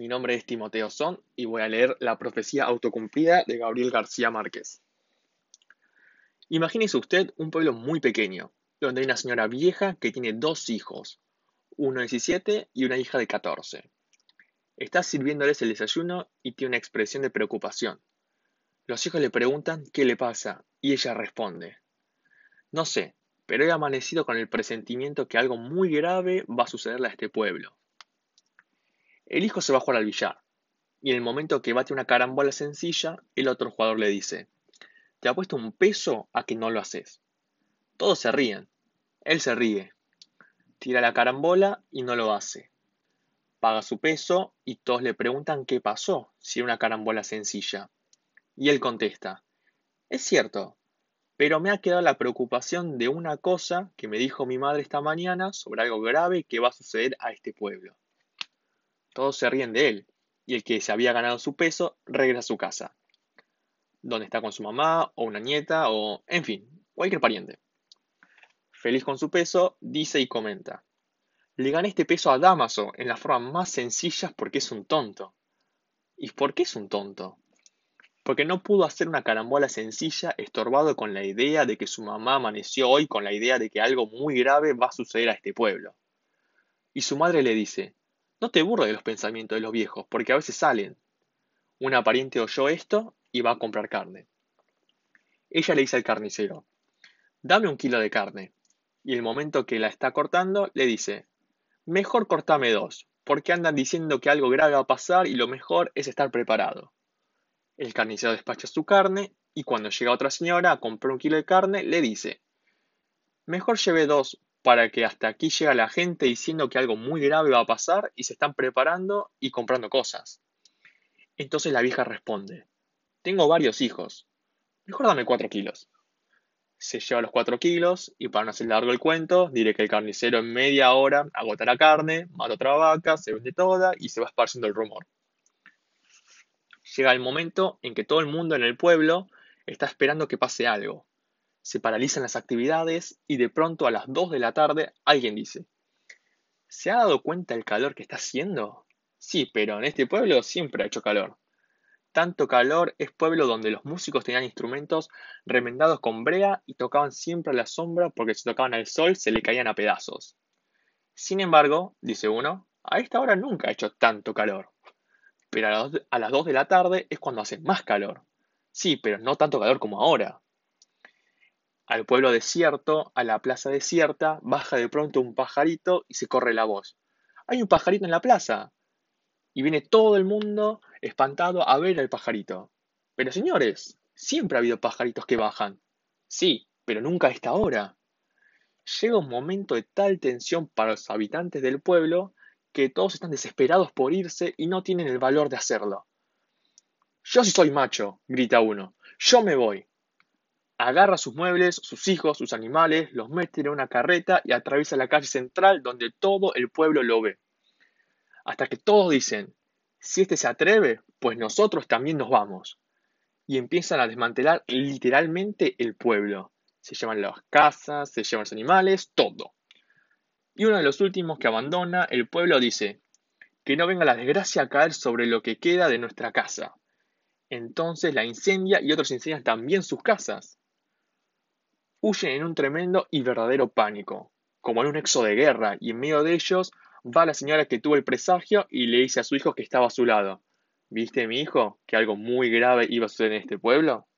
Mi nombre es Timoteo Son y voy a leer La profecía autocumplida de Gabriel García Márquez. Imagínese usted un pueblo muy pequeño, donde hay una señora vieja que tiene dos hijos, uno de 17 y una hija de 14. Está sirviéndoles el desayuno y tiene una expresión de preocupación. Los hijos le preguntan qué le pasa y ella responde, no sé, pero he amanecido con el presentimiento que algo muy grave va a sucederle a este pueblo. El hijo se va a jugar al billar, y en el momento que bate una carambola sencilla, el otro jugador le dice, te apuesto un peso a que no lo haces. Todos se ríen. Él se ríe. Tira la carambola y no lo hace. Paga su peso y todos le preguntan qué pasó si era una carambola sencilla. Y él contesta, es cierto, pero me ha quedado la preocupación de una cosa que me dijo mi madre esta mañana sobre algo grave que va a suceder a este pueblo. Todos se ríen de él, y el que se había ganado su peso regresa a su casa, donde está con su mamá o una nieta o, en fin, cualquier pariente. Feliz con su peso, dice y comenta. Le gané este peso a Damaso en la forma más sencilla porque es un tonto. ¿Y por qué es un tonto? Porque no pudo hacer una carambola sencilla estorbado con la idea de que su mamá amaneció hoy con la idea de que algo muy grave va a suceder a este pueblo. Y su madre le dice, no te burles de los pensamientos de los viejos, porque a veces salen. Una pariente oyó esto y va a comprar carne. Ella le dice al carnicero, dame un kilo de carne. Y el momento que la está cortando, le dice, mejor cortame dos, porque andan diciendo que algo grave va a pasar y lo mejor es estar preparado. El carnicero despacha su carne y cuando llega otra señora a comprar un kilo de carne, le dice, mejor lleve dos para que hasta aquí llega la gente diciendo que algo muy grave va a pasar y se están preparando y comprando cosas. Entonces la vieja responde, tengo varios hijos, mejor dame cuatro kilos. Se lleva los cuatro kilos y para no hacer largo el cuento, diré que el carnicero en media hora agota la carne, mata otra vaca, se vende toda y se va esparciendo el rumor. Llega el momento en que todo el mundo en el pueblo está esperando que pase algo, se paralizan las actividades y de pronto a las 2 de la tarde alguien dice, ¿se ha dado cuenta el calor que está haciendo? Sí, pero en este pueblo siempre ha hecho calor. Tanto calor es pueblo donde los músicos tenían instrumentos remendados con brea y tocaban siempre a la sombra porque si tocaban al sol se le caían a pedazos. Sin embargo, dice uno, a esta hora nunca ha hecho tanto calor. Pero a, las 2 de la tarde es cuando hace más calor. Sí, pero no tanto calor como ahora. Al pueblo desierto, a la plaza desierta, baja de pronto un pajarito y se corre la voz. Hay un pajarito en la plaza. Y viene todo el mundo espantado a ver al pajarito. Pero señores, siempre ha habido pajaritos que bajan. Sí, pero nunca a esta hora. Llega un momento de tal tensión para los habitantes del pueblo que todos están desesperados por irse y no tienen el valor de hacerlo. Yo sí soy macho, grita uno. Yo me voy agarra sus muebles, sus hijos, sus animales, los mete en una carreta y atraviesa la calle central donde todo el pueblo lo ve. Hasta que todos dicen, si este se atreve, pues nosotros también nos vamos. Y empiezan a desmantelar literalmente el pueblo. Se llevan las casas, se llevan los animales, todo. Y uno de los últimos que abandona el pueblo dice, que no venga la desgracia a caer sobre lo que queda de nuestra casa. Entonces la incendia y otros incendian también sus casas huyen en un tremendo y verdadero pánico, como en un exo de guerra, y en medio de ellos va la señora que tuvo el presagio y le dice a su hijo que estaba a su lado, ¿Viste, mi hijo, que algo muy grave iba a suceder en este pueblo?